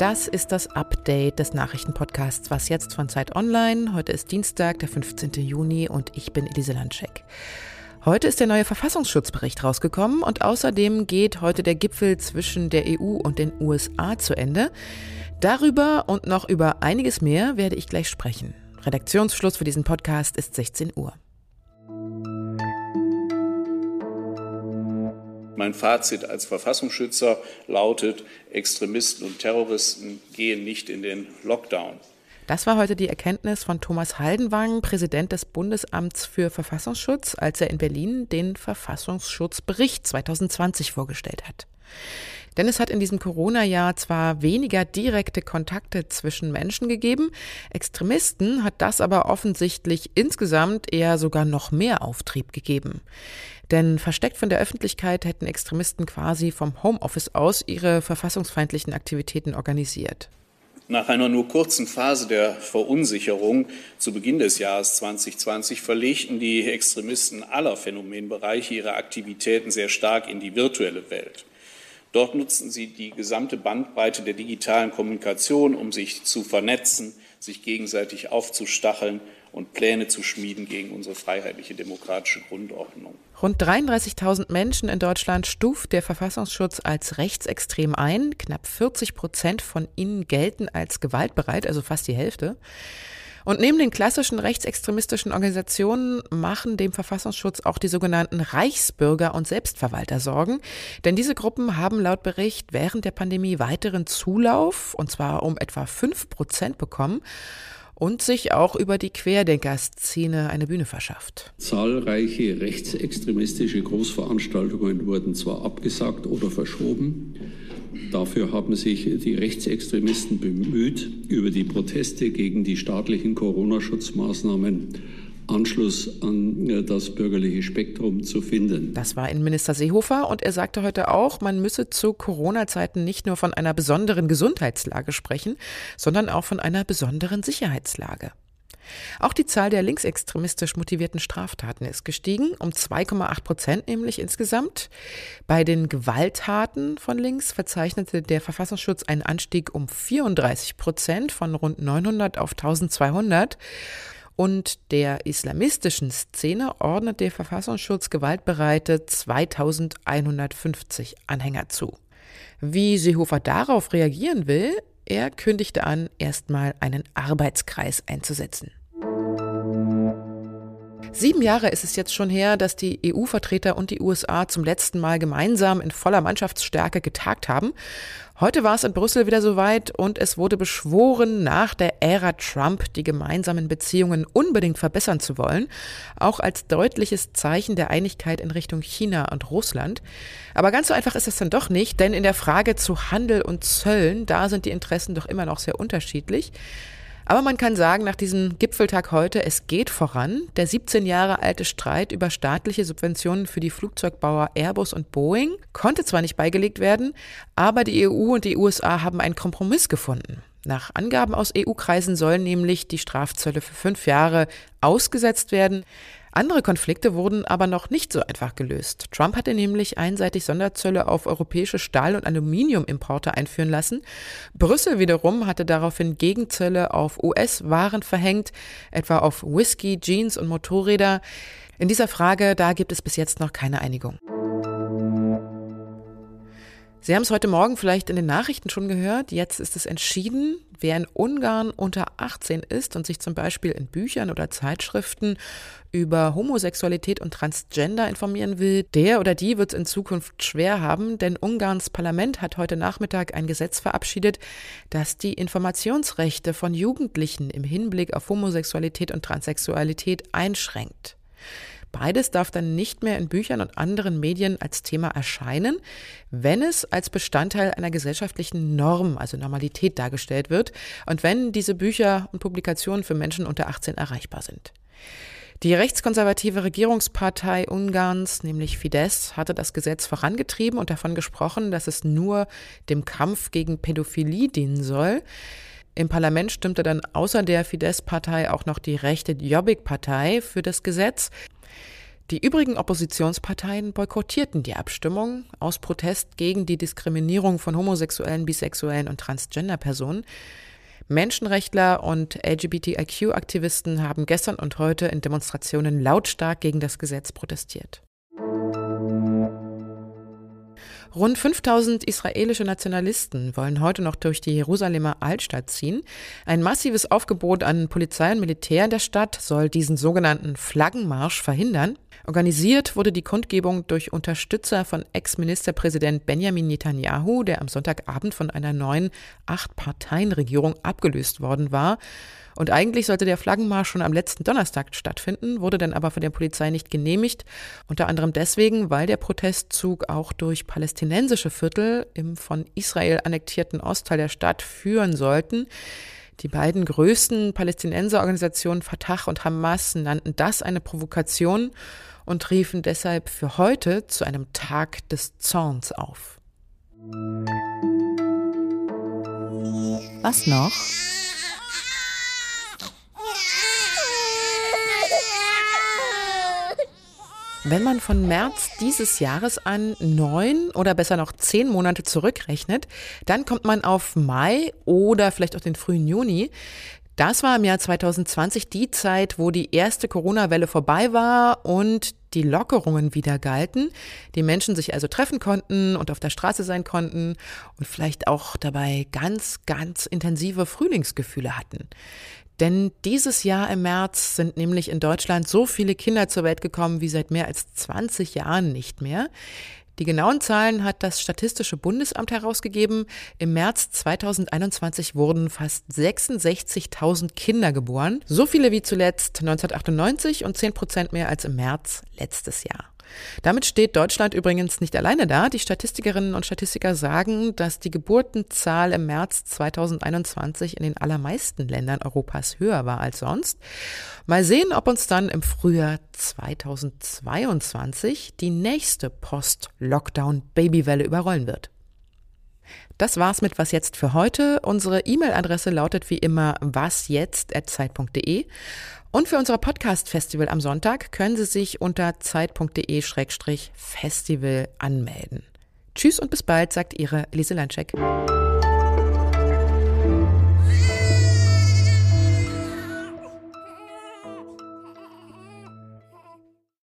Das ist das Update des Nachrichtenpodcasts Was jetzt von Zeit Online. Heute ist Dienstag, der 15. Juni und ich bin Elise Landscheck. Heute ist der neue Verfassungsschutzbericht rausgekommen und außerdem geht heute der Gipfel zwischen der EU und den USA zu Ende. Darüber und noch über einiges mehr werde ich gleich sprechen. Redaktionsschluss für diesen Podcast ist 16 Uhr. Mein Fazit als Verfassungsschützer lautet, Extremisten und Terroristen gehen nicht in den Lockdown. Das war heute die Erkenntnis von Thomas Haldenwang, Präsident des Bundesamts für Verfassungsschutz, als er in Berlin den Verfassungsschutzbericht 2020 vorgestellt hat. Denn es hat in diesem Corona-Jahr zwar weniger direkte Kontakte zwischen Menschen gegeben, Extremisten hat das aber offensichtlich insgesamt eher sogar noch mehr Auftrieb gegeben. Denn versteckt von der Öffentlichkeit hätten Extremisten quasi vom Homeoffice aus ihre verfassungsfeindlichen Aktivitäten organisiert. Nach einer nur kurzen Phase der Verunsicherung zu Beginn des Jahres 2020 verlegten die Extremisten aller Phänomenbereiche ihre Aktivitäten sehr stark in die virtuelle Welt. Dort nutzten sie die gesamte Bandbreite der digitalen Kommunikation, um sich zu vernetzen, sich gegenseitig aufzustacheln und Pläne zu schmieden gegen unsere freiheitliche demokratische Grundordnung. Rund 33.000 Menschen in Deutschland stuft der Verfassungsschutz als rechtsextrem ein. Knapp 40 Prozent von ihnen gelten als gewaltbereit, also fast die Hälfte. Und neben den klassischen rechtsextremistischen Organisationen machen dem Verfassungsschutz auch die sogenannten Reichsbürger und Selbstverwalter Sorgen. Denn diese Gruppen haben laut Bericht während der Pandemie weiteren Zulauf, und zwar um etwa fünf Prozent bekommen und sich auch über die Querdenker-Szene eine Bühne verschafft. Zahlreiche rechtsextremistische Großveranstaltungen wurden zwar abgesagt oder verschoben, Dafür haben sich die Rechtsextremisten bemüht, über die Proteste gegen die staatlichen Corona-Schutzmaßnahmen Anschluss an äh, das bürgerliche Spektrum zu finden. Das war Innenminister Seehofer und er sagte heute auch, man müsse zu Corona-Zeiten nicht nur von einer besonderen Gesundheitslage sprechen, sondern auch von einer besonderen Sicherheitslage. Auch die Zahl der linksextremistisch motivierten Straftaten ist gestiegen, um 2,8 Prozent nämlich insgesamt. Bei den Gewalttaten von links verzeichnete der Verfassungsschutz einen Anstieg um 34 Prozent von rund 900 auf 1200 und der islamistischen Szene ordnet der Verfassungsschutz gewaltbereite 2150 Anhänger zu. Wie Seehofer darauf reagieren will, er kündigte an, erstmal einen Arbeitskreis einzusetzen. Sieben Jahre ist es jetzt schon her, dass die EU-Vertreter und die USA zum letzten Mal gemeinsam in voller Mannschaftsstärke getagt haben. Heute war es in Brüssel wieder soweit und es wurde beschworen, nach der Ära Trump die gemeinsamen Beziehungen unbedingt verbessern zu wollen, auch als deutliches Zeichen der Einigkeit in Richtung China und Russland. Aber ganz so einfach ist es dann doch nicht, denn in der Frage zu Handel und Zöllen, da sind die Interessen doch immer noch sehr unterschiedlich. Aber man kann sagen, nach diesem Gipfeltag heute, es geht voran. Der 17 Jahre alte Streit über staatliche Subventionen für die Flugzeugbauer Airbus und Boeing konnte zwar nicht beigelegt werden, aber die EU und die USA haben einen Kompromiss gefunden. Nach Angaben aus EU-Kreisen sollen nämlich die Strafzölle für fünf Jahre ausgesetzt werden. Andere Konflikte wurden aber noch nicht so einfach gelöst. Trump hatte nämlich einseitig Sonderzölle auf europäische Stahl- und Aluminiumimporte einführen lassen. Brüssel wiederum hatte daraufhin Gegenzölle auf US-Waren verhängt, etwa auf Whisky, Jeans und Motorräder. In dieser Frage, da gibt es bis jetzt noch keine Einigung. Sie haben es heute Morgen vielleicht in den Nachrichten schon gehört. Jetzt ist es entschieden. Wer in Ungarn unter 18 ist und sich zum Beispiel in Büchern oder Zeitschriften über Homosexualität und Transgender informieren will, der oder die wird es in Zukunft schwer haben, denn Ungarns Parlament hat heute Nachmittag ein Gesetz verabschiedet, das die Informationsrechte von Jugendlichen im Hinblick auf Homosexualität und Transsexualität einschränkt. Beides darf dann nicht mehr in Büchern und anderen Medien als Thema erscheinen, wenn es als Bestandteil einer gesellschaftlichen Norm, also Normalität dargestellt wird und wenn diese Bücher und Publikationen für Menschen unter 18 erreichbar sind. Die rechtskonservative Regierungspartei Ungarns, nämlich Fidesz, hatte das Gesetz vorangetrieben und davon gesprochen, dass es nur dem Kampf gegen Pädophilie dienen soll. Im Parlament stimmte dann außer der Fidesz-Partei auch noch die rechte Jobbik-Partei für das Gesetz. Die übrigen Oppositionsparteien boykottierten die Abstimmung aus Protest gegen die Diskriminierung von homosexuellen, bisexuellen und Transgender-Personen. Menschenrechtler und LGBTIQ-Aktivisten haben gestern und heute in Demonstrationen lautstark gegen das Gesetz protestiert. Rund 5000 israelische Nationalisten wollen heute noch durch die Jerusalemer Altstadt ziehen. Ein massives Aufgebot an Polizei und Militär in der Stadt soll diesen sogenannten Flaggenmarsch verhindern. Organisiert wurde die Kundgebung durch Unterstützer von Ex-Ministerpräsident Benjamin Netanyahu, der am Sonntagabend von einer neuen Acht-Parteien-Regierung abgelöst worden war. Und eigentlich sollte der Flaggenmarsch schon am letzten Donnerstag stattfinden, wurde dann aber von der Polizei nicht genehmigt. Unter anderem deswegen, weil der Protestzug auch durch palästinensische Viertel im von Israel annektierten Ostteil der Stadt führen sollten. Die beiden größten Palästinenserorganisationen Fatah und Hamas nannten das eine Provokation und riefen deshalb für heute zu einem Tag des Zorns auf. Was noch? Wenn man von März dieses Jahres an neun oder besser noch zehn Monate zurückrechnet, dann kommt man auf Mai oder vielleicht auch den frühen Juni. Das war im Jahr 2020 die Zeit, wo die erste Corona-Welle vorbei war und die Lockerungen wieder galten, die Menschen sich also treffen konnten und auf der Straße sein konnten und vielleicht auch dabei ganz, ganz intensive Frühlingsgefühle hatten. Denn dieses Jahr im März sind nämlich in Deutschland so viele Kinder zur Welt gekommen wie seit mehr als 20 Jahren nicht mehr. Die genauen Zahlen hat das Statistische Bundesamt herausgegeben. Im März 2021 wurden fast 66.000 Kinder geboren. So viele wie zuletzt 1998 und 10 Prozent mehr als im März letztes Jahr. Damit steht Deutschland übrigens nicht alleine da. Die Statistikerinnen und Statistiker sagen, dass die Geburtenzahl im März 2021 in den allermeisten Ländern Europas höher war als sonst. Mal sehen, ob uns dann im Frühjahr 2022 die nächste Post-Lockdown-Babywelle überrollen wird. Das war's mit Was jetzt für heute. Unsere E-Mail-Adresse lautet wie immer wasjetzt.zeit.de. Und für unser Podcast-Festival am Sonntag können Sie sich unter zeit.de-festival anmelden. Tschüss und bis bald, sagt Ihre Lise Landscheck.